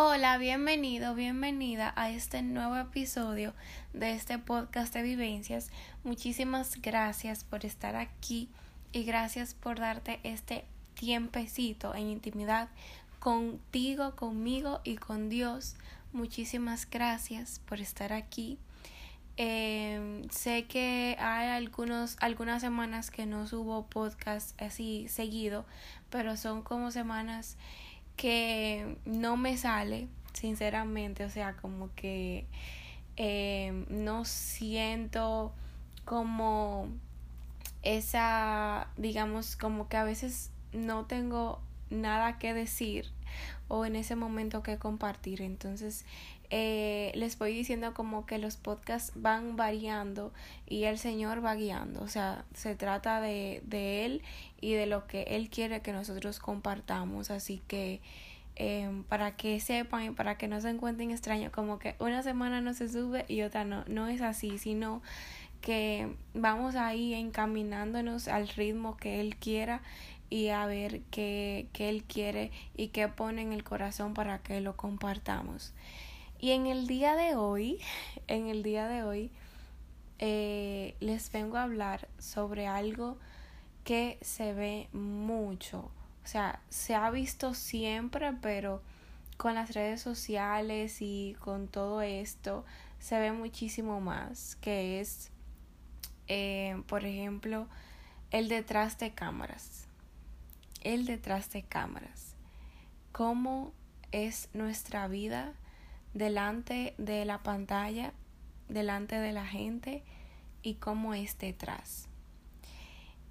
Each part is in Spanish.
Hola, bienvenido, bienvenida a este nuevo episodio de este podcast de vivencias. Muchísimas gracias por estar aquí y gracias por darte este tiempecito en intimidad contigo, conmigo y con Dios. Muchísimas gracias por estar aquí. Em, sé que hay algunos, algunas semanas que no subo podcast así seguido, pero son como semanas que no me sale, sinceramente, o sea, como que eh, no siento como esa, digamos, como que a veces no tengo nada que decir o en ese momento que compartir. Entonces, eh, les voy diciendo como que los podcasts van variando y el Señor va guiando. O sea, se trata de, de Él y de lo que Él quiere que nosotros compartamos. Así que em, para que sepan y para que no se encuentren extraños, como que una semana no se sube y otra no. No es así, sino que vamos ahí encaminándonos al ritmo que Él quiera y a ver qué, qué Él quiere y qué pone en el corazón para que lo compartamos. Y en el día de hoy, en el día de hoy, eh, les vengo a hablar sobre algo que se ve mucho. O sea, se ha visto siempre, pero con las redes sociales y con todo esto se ve muchísimo más, que es, eh, por ejemplo, el detrás de cámaras. El detrás de cámaras. ¿Cómo es nuestra vida delante de la pantalla, delante de la gente y cómo es detrás?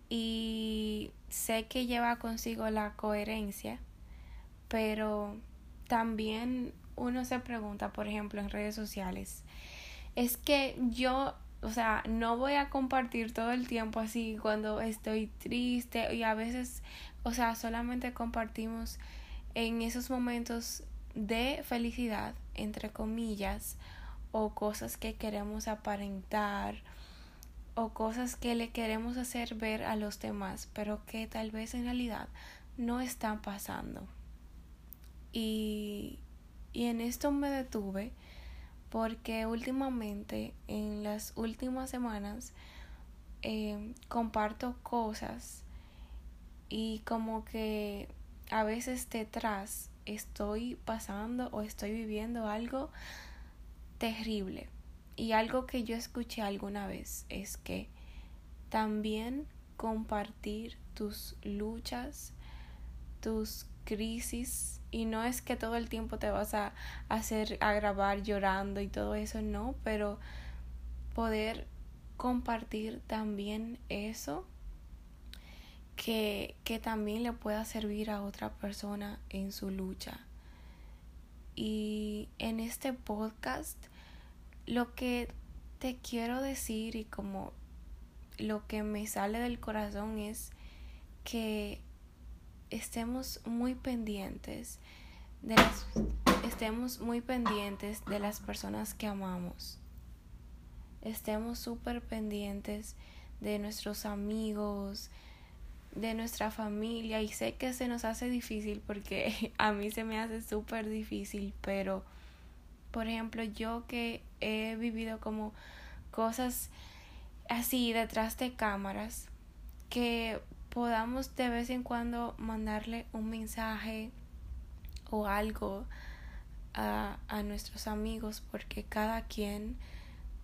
y sé que lleva consigo la coherencia, pero también uno se pregunta, por ejemplo, en redes sociales, es que yo, o sea, no voy a compartir todo el tiempo así cuando estoy triste y a veces, o sea, solamente compartimos en esos momentos de felicidad, entre comillas, o cosas que queremos aparentar o cosas que le queremos hacer ver a los demás, pero que tal vez en realidad no están pasando. Y, y en esto me detuve porque últimamente, en las últimas semanas, eh, comparto cosas y como que a veces detrás estoy pasando o estoy viviendo algo terrible. Y algo que yo escuché alguna vez es que también compartir tus luchas, tus crisis, y no es que todo el tiempo te vas a hacer a grabar llorando y todo eso, no, pero poder compartir también eso que, que también le pueda servir a otra persona en su lucha. Y en este podcast lo que te quiero decir y como lo que me sale del corazón es que estemos muy pendientes de las estemos muy pendientes de las personas que amamos. Estemos súper pendientes de nuestros amigos, de nuestra familia y sé que se nos hace difícil porque a mí se me hace súper difícil, pero por ejemplo, yo que he vivido como cosas así detrás de cámaras, que podamos de vez en cuando mandarle un mensaje o algo a, a nuestros amigos, porque cada quien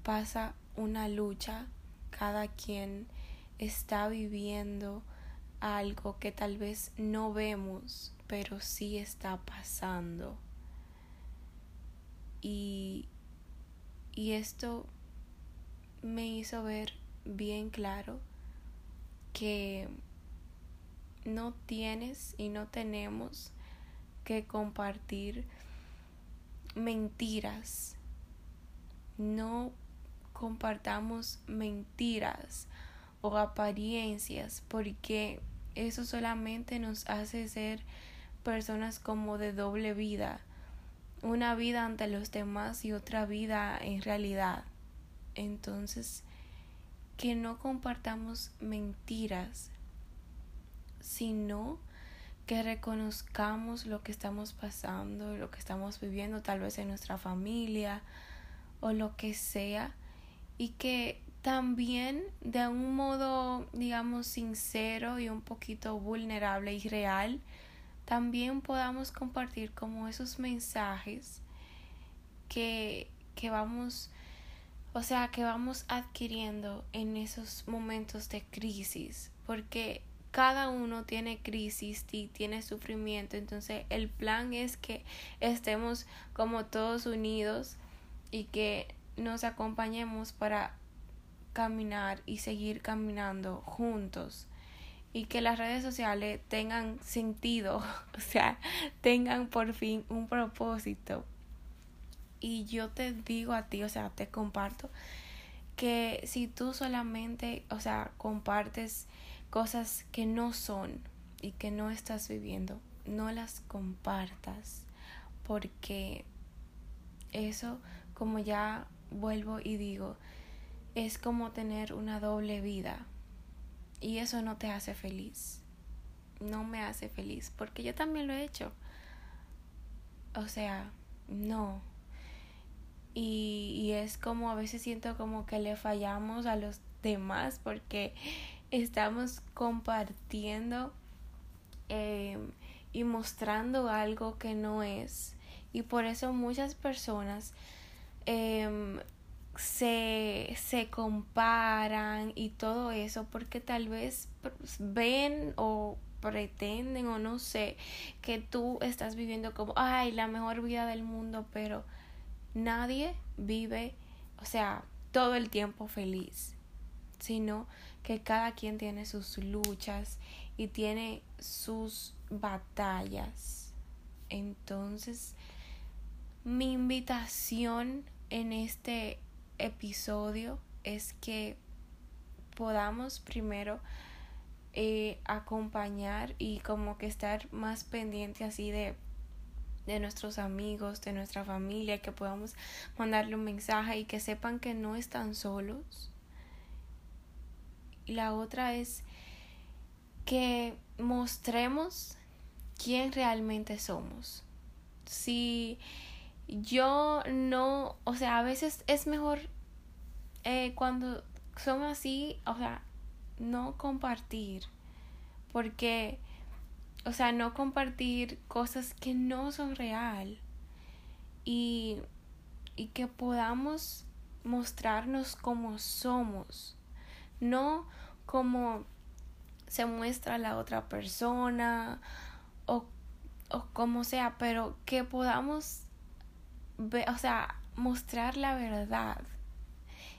pasa una lucha, cada quien está viviendo algo que tal vez no vemos, pero sí está pasando. Y, y esto me hizo ver bien claro que no tienes y no tenemos que compartir mentiras. No compartamos mentiras o apariencias porque eso solamente nos hace ser personas como de doble vida una vida ante los demás y otra vida en realidad. Entonces, que no compartamos mentiras, sino que reconozcamos lo que estamos pasando, lo que estamos viviendo tal vez en nuestra familia o lo que sea y que también de un modo digamos sincero y un poquito vulnerable y real también podamos compartir como esos mensajes que, que vamos o sea que vamos adquiriendo en esos momentos de crisis porque cada uno tiene crisis y tiene sufrimiento, entonces el plan es que estemos como todos unidos y que nos acompañemos para caminar y seguir caminando juntos y que las redes sociales tengan sentido, o sea, tengan por fin un propósito. Y yo te digo a ti, o sea, te comparto que si tú solamente, o sea, compartes cosas que no son y que no estás viviendo, no las compartas porque eso, como ya vuelvo y digo, es como tener una doble vida y eso no te hace feliz. No me hace feliz porque yo también lo he hecho. O sea, no. Y, y es como a veces siento como que le fallamos a los demás porque estamos compartiendo eh, y mostrando algo que no es. Y por eso muchas personas em, se, se comparan y todo eso porque tal vez ven o pretenden o no sé que tú estás viviendo como ay la mejor vida del mundo pero nadie vive o sea todo el tiempo feliz sino que cada quien tiene sus luchas y tiene sus batallas. Entonces, mi invitación en este episodio es que podamos primero eh, acompañar y como que estar más pendiente así de de nuestros amigos, de nuestra familia, que podamos mandarle un mensaje y que sepan que no están solos, y la otra es que mostremos quién realmente somos. Si yo no, o sea, a veces es mejor eh, cuando son así, o sea, no compartir, porque, o sea, no compartir cosas que no son real y, y que podamos mostrarnos como somos no como se muestra la otra persona o, o como sea, pero que podamos o sea, mostrar la verdad.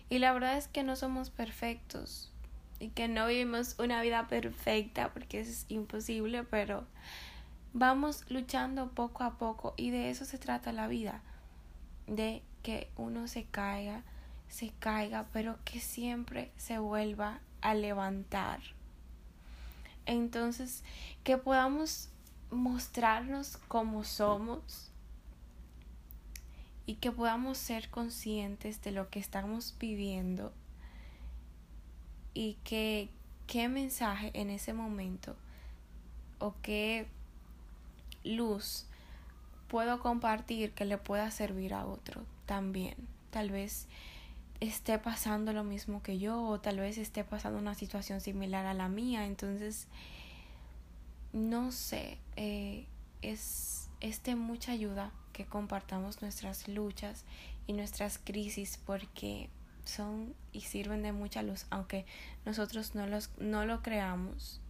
Y la verdad es que no somos perfectos y que no vivimos una vida perfecta porque es imposible, pero vamos luchando poco a poco y de eso se trata la vida, de que uno se caiga, se caiga, pero que siempre se vuelva a levantar. Entonces, que podamos mostrarnos como somos y que podamos ser conscientes de lo que estamos viviendo y que qué mensaje en ese momento o qué luz puedo compartir que le pueda servir a otro también. Tal vez esté pasando lo mismo que yo o tal vez esté pasando una situación similar a la mía. Entonces, no sé, eh, es, es de mucha ayuda que compartamos nuestras luchas y nuestras crisis porque son y sirven de mucha luz, aunque nosotros no, los, no lo creamos.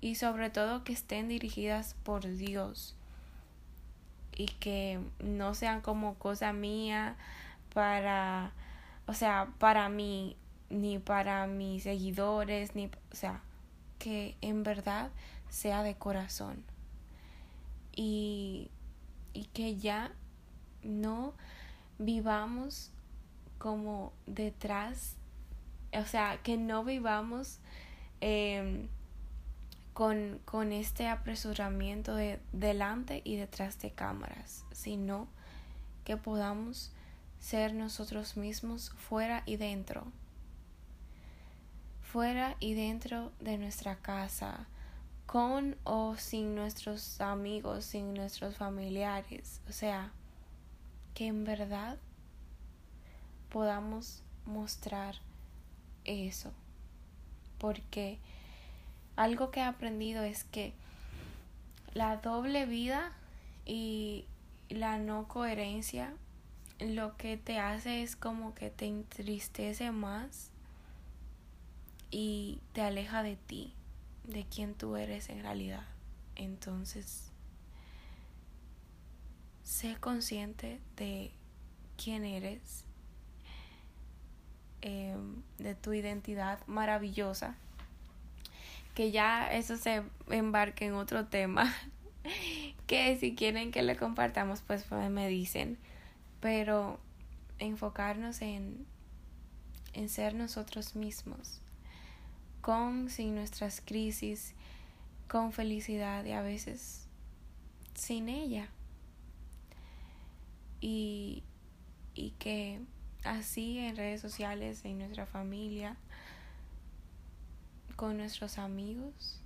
Y sobre todo que estén dirigidas por Dios y que no sean como cosa mía para o sea, para mí, ni para mis seguidores, ni, o sea, que en verdad sea de corazón. Y, y que ya no vivamos como detrás, o sea, que no vivamos em, con, con este apresuramiento de delante y detrás de cámaras, sino que podamos ser nosotros mismos fuera y dentro. Fuera y dentro de nuestra casa, con o sin nuestros amigos, sin nuestros familiares. O sea, que en verdad podamos mostrar eso. Porque algo que he aprendido es que la doble vida y la no coherencia lo que te hace es como que te entristece más y te aleja de ti, de quien tú eres en realidad. Entonces, sé consciente de quién eres, em, de tu identidad maravillosa, que ya eso se embarque en otro tema, que si quieren que le compartamos, pues, pues me dicen, pero enfocarnos en, en ser nosotros mismos con, sin nuestras crisis, con felicidad y a veces sin ella. Y, y que así en redes sociales, en nuestra familia, con nuestros amigos,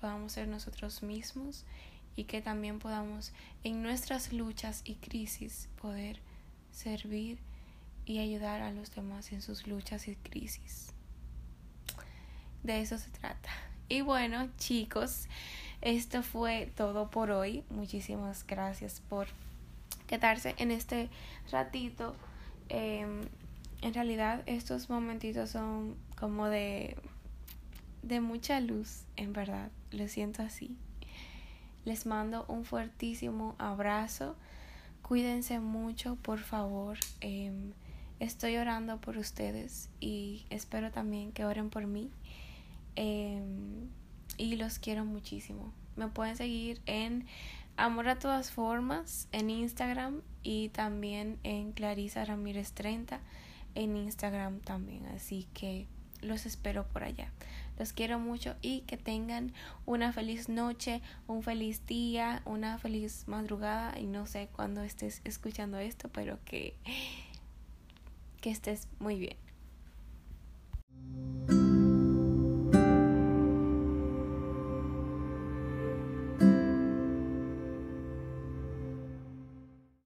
podamos ser nosotros mismos y que también podamos en nuestras luchas y crisis poder servir y ayudar a los demás en sus luchas y crisis de eso se trata. Y bueno, chicos, esto fue todo por hoy. Muchísimas gracias por quedarse en este ratito. Em, en realidad, estos momentitos son como de, de mucha luz, en verdad. Lo siento así. Les mando un fuertísimo abrazo. Cuídense mucho, por favor. Em, estoy orando por ustedes y espero también que oren por mí. Em, y los quiero muchísimo. Me pueden seguir en Amor a todas formas en Instagram y también en Clarisa Ramírez 30 en Instagram también. Así que los espero por allá. Los quiero mucho y que tengan una feliz noche, un feliz día, una feliz madrugada y no sé cuándo estés escuchando esto, pero que, que estés muy bien.